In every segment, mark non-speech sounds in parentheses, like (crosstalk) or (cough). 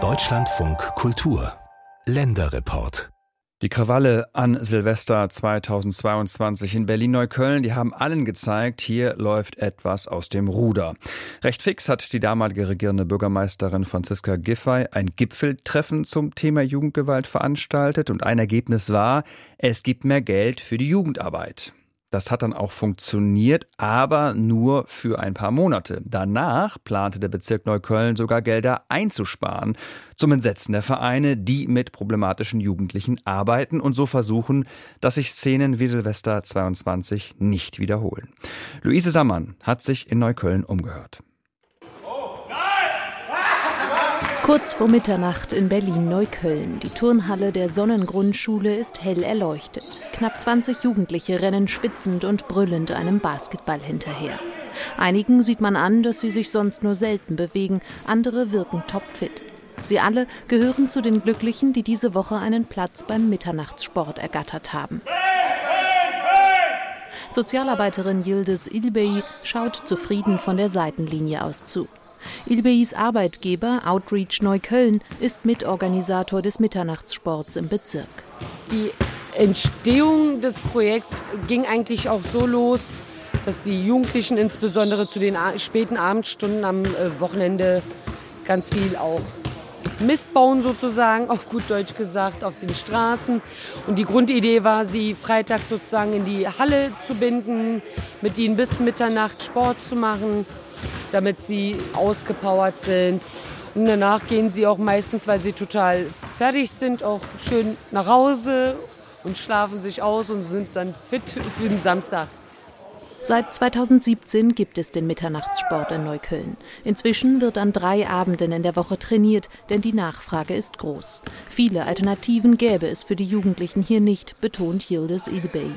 Deutschlandfunk Kultur Länderreport die Krawalle an Silvester 2022 in Berlin-Neukölln, die haben allen gezeigt, hier läuft etwas aus dem Ruder. Recht fix hat die damalige regierende Bürgermeisterin Franziska Giffey ein Gipfeltreffen zum Thema Jugendgewalt veranstaltet und ein Ergebnis war, es gibt mehr Geld für die Jugendarbeit. Das hat dann auch funktioniert, aber nur für ein paar Monate. Danach plante der Bezirk Neukölln sogar Gelder einzusparen, zum Entsetzen der Vereine, die mit problematischen Jugendlichen arbeiten und so versuchen, dass sich Szenen wie Silvester 22 nicht wiederholen. Luise Sammann hat sich in Neukölln umgehört. Kurz vor Mitternacht in Berlin-Neukölln. Die Turnhalle der Sonnengrundschule ist hell erleuchtet. Knapp 20 Jugendliche rennen schwitzend und brüllend einem Basketball hinterher. Einigen sieht man an, dass sie sich sonst nur selten bewegen, andere wirken topfit. Sie alle gehören zu den Glücklichen, die diese Woche einen Platz beim Mitternachtssport ergattert haben. Sozialarbeiterin Yildiz Ilbey schaut zufrieden von der Seitenlinie aus zu. Ilbeis Arbeitgeber Outreach Neukölln ist Mitorganisator des Mitternachtssports im Bezirk. Die Entstehung des Projekts ging eigentlich auch so los, dass die Jugendlichen insbesondere zu den späten Abendstunden am äh, Wochenende ganz viel auch Mist bauen sozusagen, auf gut Deutsch gesagt, auf den Straßen. Und die Grundidee war, sie freitags sozusagen in die Halle zu binden, mit ihnen bis Mitternacht Sport zu machen damit sie ausgepowert sind. Und danach gehen sie auch meistens, weil sie total fertig sind, auch schön nach Hause und schlafen sich aus und sind dann fit für den Samstag. Seit 2017 gibt es den Mitternachtssport in Neukölln. Inzwischen wird an drei Abenden in der Woche trainiert, denn die Nachfrage ist groß. Viele Alternativen gäbe es für die Jugendlichen hier nicht, betont Yildiz Ilbey.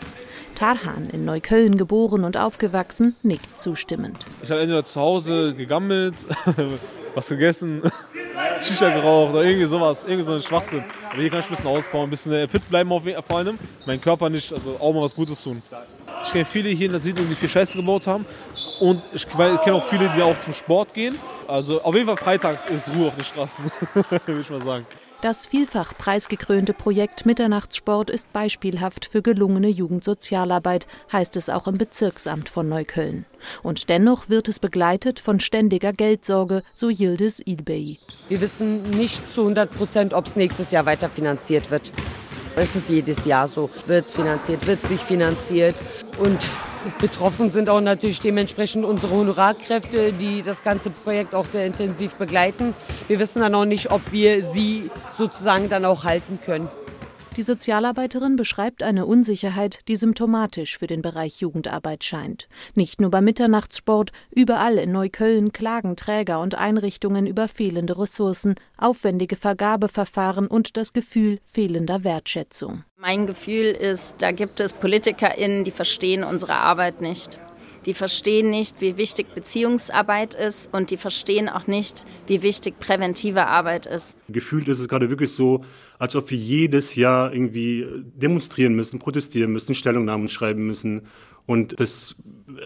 Tarhan, in Neukölln geboren und aufgewachsen, nickt zustimmend. Ich habe entweder zu Hause gegammelt, (laughs) was gegessen, (laughs) Shisha geraucht oder irgendwie sowas, irgendwie so ein Schwachsinn. Aber hier kann ich ein bisschen ausbauen, ein bisschen äh, fit bleiben auf, vor allem, meinen Körper nicht, also auch mal was Gutes tun. Ich kenne viele hier in der Siedlung, die viel Scheiße gebaut haben und ich kenne auch viele, die auch zum Sport gehen. Also auf jeden Fall freitags ist Ruhe auf den Straßen, (laughs) würde ich mal sagen. Das vielfach preisgekrönte Projekt Mitternachtssport ist beispielhaft für gelungene Jugendsozialarbeit, heißt es auch im Bezirksamt von Neukölln. Und dennoch wird es begleitet von ständiger Geldsorge, so Yildiz Ilbey. Wir wissen nicht zu 100 Prozent, ob es nächstes Jahr weiter finanziert wird. Es ist jedes Jahr so. Wird es finanziert, wird es nicht finanziert. Und betroffen sind auch natürlich dementsprechend unsere Honorarkräfte, die das ganze Projekt auch sehr intensiv begleiten. Wir wissen dann auch nicht, ob wir sie sozusagen dann auch halten können. Die Sozialarbeiterin beschreibt eine Unsicherheit, die symptomatisch für den Bereich Jugendarbeit scheint. Nicht nur beim Mitternachtssport, überall in Neukölln klagen Träger und Einrichtungen über fehlende Ressourcen, aufwendige Vergabeverfahren und das Gefühl fehlender Wertschätzung. Mein Gefühl ist, da gibt es PolitikerInnen, die verstehen unsere Arbeit nicht. Die verstehen nicht, wie wichtig Beziehungsarbeit ist und die verstehen auch nicht, wie wichtig präventive Arbeit ist. Gefühlt ist es gerade wirklich so, als ob wir jedes Jahr irgendwie demonstrieren müssen, protestieren müssen, Stellungnahmen schreiben müssen. Und das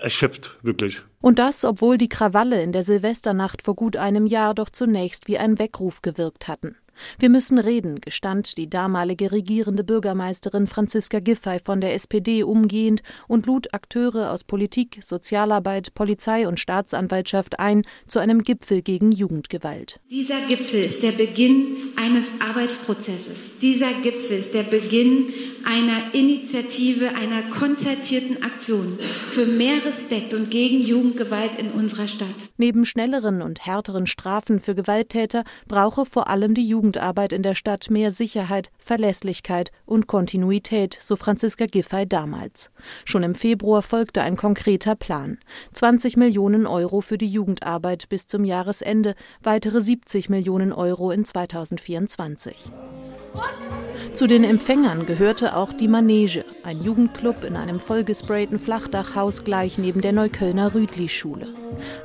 erschöpft wirklich. Und das, obwohl die Krawalle in der Silvesternacht vor gut einem Jahr doch zunächst wie ein Weckruf gewirkt hatten. Wir müssen reden, gestand die damalige regierende Bürgermeisterin Franziska Giffey von der SPD umgehend und lud Akteure aus Politik, Sozialarbeit, Polizei und Staatsanwaltschaft ein zu einem Gipfel gegen Jugendgewalt. Dieser Gipfel ist der Beginn eines Arbeitsprozesses. Dieser Gipfel ist der Beginn einer Initiative, einer konzertierten Aktion für mehr Respekt und gegen Jugendgewalt in unserer Stadt. Neben schnelleren und härteren Strafen für Gewalttäter brauche vor allem die Jugendarbeit in der Stadt mehr Sicherheit, Verlässlichkeit und Kontinuität, so Franziska Giffey damals. Schon im Februar folgte ein konkreter Plan. 20 Millionen Euro für die Jugendarbeit bis zum Jahresende, weitere 70 Millionen Euro in 2024. Zu den Empfängern gehörte auch die Manege, ein Jugendclub in einem vollgesprayten Flachdachhaus gleich neben der Neuköllner Rüdli-Schule.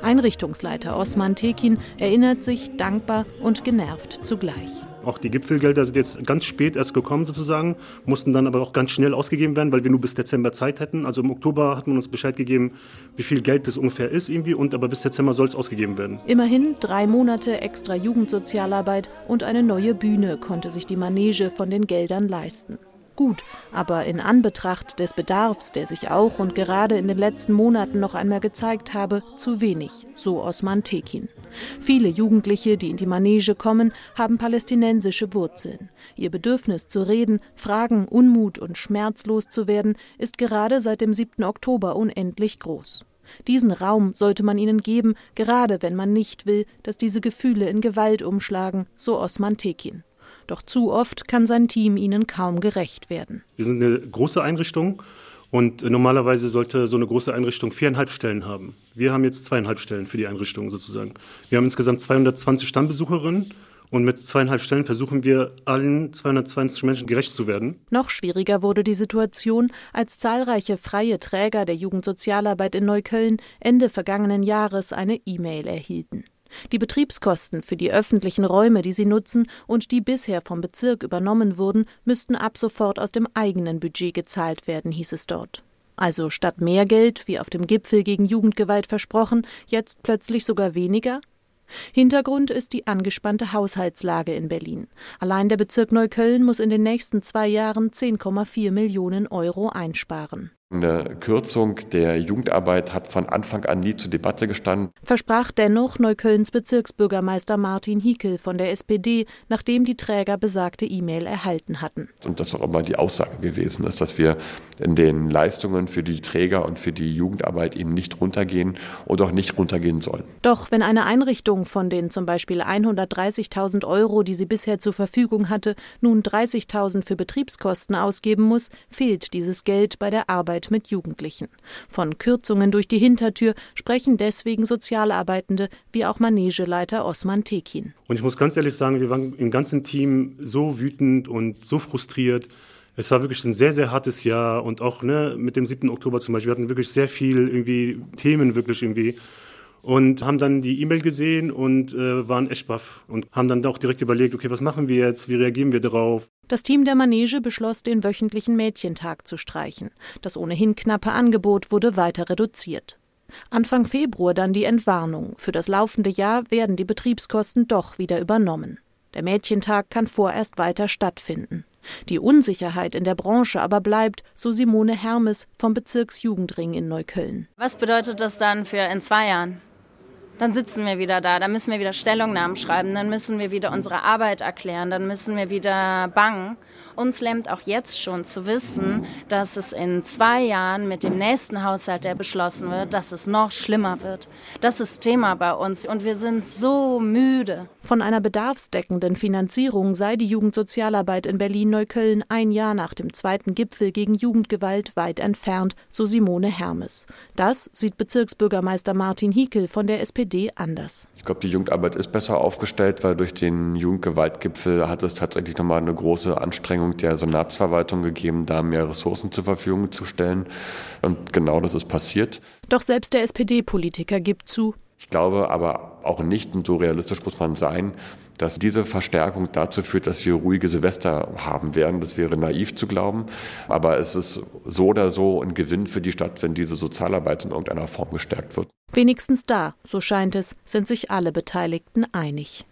Einrichtungsleiter Osman Tekin erinnert sich dankbar und genervt zugleich. Auch die Gipfelgelder sind jetzt ganz spät erst gekommen sozusagen, mussten dann aber auch ganz schnell ausgegeben werden, weil wir nur bis Dezember Zeit hätten. Also im Oktober hat man uns Bescheid gegeben, wie viel Geld das ungefähr ist irgendwie und aber bis Dezember soll es ausgegeben werden. Immerhin drei Monate extra Jugendsozialarbeit und eine neue Bühne konnte sich die Manege von den Geldern leisten gut, aber in Anbetracht des Bedarfs, der sich auch und gerade in den letzten Monaten noch einmal gezeigt habe, zu wenig, so Osman Tekin. Viele Jugendliche, die in die Manege kommen, haben palästinensische Wurzeln. Ihr Bedürfnis zu reden, Fragen, Unmut und schmerzlos zu werden, ist gerade seit dem 7. Oktober unendlich groß. Diesen Raum sollte man ihnen geben, gerade wenn man nicht will, dass diese Gefühle in Gewalt umschlagen, so Osman Tekin. Doch zu oft kann sein Team ihnen kaum gerecht werden. Wir sind eine große Einrichtung und normalerweise sollte so eine große Einrichtung viereinhalb Stellen haben. Wir haben jetzt zweieinhalb Stellen für die Einrichtung sozusagen. Wir haben insgesamt 220 Stammbesucherinnen und mit zweieinhalb Stellen versuchen wir, allen 220 Menschen gerecht zu werden. Noch schwieriger wurde die Situation, als zahlreiche freie Träger der Jugendsozialarbeit in Neukölln Ende vergangenen Jahres eine E-Mail erhielten. Die Betriebskosten für die öffentlichen Räume, die sie nutzen und die bisher vom Bezirk übernommen wurden, müssten ab sofort aus dem eigenen Budget gezahlt werden, hieß es dort. Also statt mehr Geld, wie auf dem Gipfel gegen Jugendgewalt versprochen, jetzt plötzlich sogar weniger? Hintergrund ist die angespannte Haushaltslage in Berlin. Allein der Bezirk Neukölln muss in den nächsten zwei Jahren 10,4 Millionen Euro einsparen. Eine Kürzung der Jugendarbeit hat von Anfang an nie zur Debatte gestanden. Versprach dennoch Neuköllns Bezirksbürgermeister Martin Hiekel von der SPD, nachdem die Träger besagte E-Mail erhalten hatten. Und das auch immer die Aussage gewesen ist, dass wir in den Leistungen für die Träger und für die Jugendarbeit eben nicht runtergehen und auch nicht runtergehen sollen. Doch wenn eine Einrichtung von den zum Beispiel 130.000 Euro, die sie bisher zur Verfügung hatte, nun 30.000 für Betriebskosten ausgeben muss, fehlt dieses Geld bei der Arbeit Arbeit mit Jugendlichen. Von Kürzungen durch die Hintertür sprechen deswegen Sozialarbeitende wie auch Manegeleiter Osman Tekin. Und ich muss ganz ehrlich sagen, wir waren im ganzen Team so wütend und so frustriert. Es war wirklich ein sehr, sehr hartes Jahr und auch ne, mit dem 7. Oktober zum Beispiel, wir hatten wirklich sehr viel irgendwie Themen wirklich irgendwie und haben dann die E-Mail gesehen und äh, waren echt baff und haben dann auch direkt überlegt, okay, was machen wir jetzt, wie reagieren wir darauf? Das Team der Manege beschloss, den wöchentlichen Mädchentag zu streichen. Das ohnehin knappe Angebot wurde weiter reduziert. Anfang Februar dann die Entwarnung. Für das laufende Jahr werden die Betriebskosten doch wieder übernommen. Der Mädchentag kann vorerst weiter stattfinden. Die Unsicherheit in der Branche aber bleibt, so Simone Hermes vom Bezirksjugendring in Neukölln. Was bedeutet das dann für in zwei Jahren? Dann sitzen wir wieder da, dann müssen wir wieder Stellungnahmen schreiben, dann müssen wir wieder unsere Arbeit erklären, dann müssen wir wieder bangen. Uns lähmt auch jetzt schon zu wissen, dass es in zwei Jahren mit dem nächsten Haushalt, der beschlossen wird, dass es noch schlimmer wird. Das ist Thema bei uns und wir sind so müde. Von einer bedarfsdeckenden Finanzierung sei die Jugendsozialarbeit in Berlin-Neukölln ein Jahr nach dem zweiten Gipfel gegen Jugendgewalt weit entfernt, so Simone Hermes. Das sieht Bezirksbürgermeister Martin Hiekel von der SPD SPD anders. Ich glaube, die Jugendarbeit ist besser aufgestellt, weil durch den Jugendgewaltgipfel hat es tatsächlich nochmal eine große Anstrengung der Senatsverwaltung gegeben, da mehr Ressourcen zur Verfügung zu stellen. Und genau das ist passiert. Doch selbst der SPD-Politiker gibt zu, ich glaube aber auch nicht, und so realistisch muss man sein, dass diese Verstärkung dazu führt, dass wir ruhige Silvester haben werden. Das wäre naiv zu glauben. Aber es ist so oder so ein Gewinn für die Stadt, wenn diese Sozialarbeit in irgendeiner Form gestärkt wird. Wenigstens da, so scheint es, sind sich alle Beteiligten einig.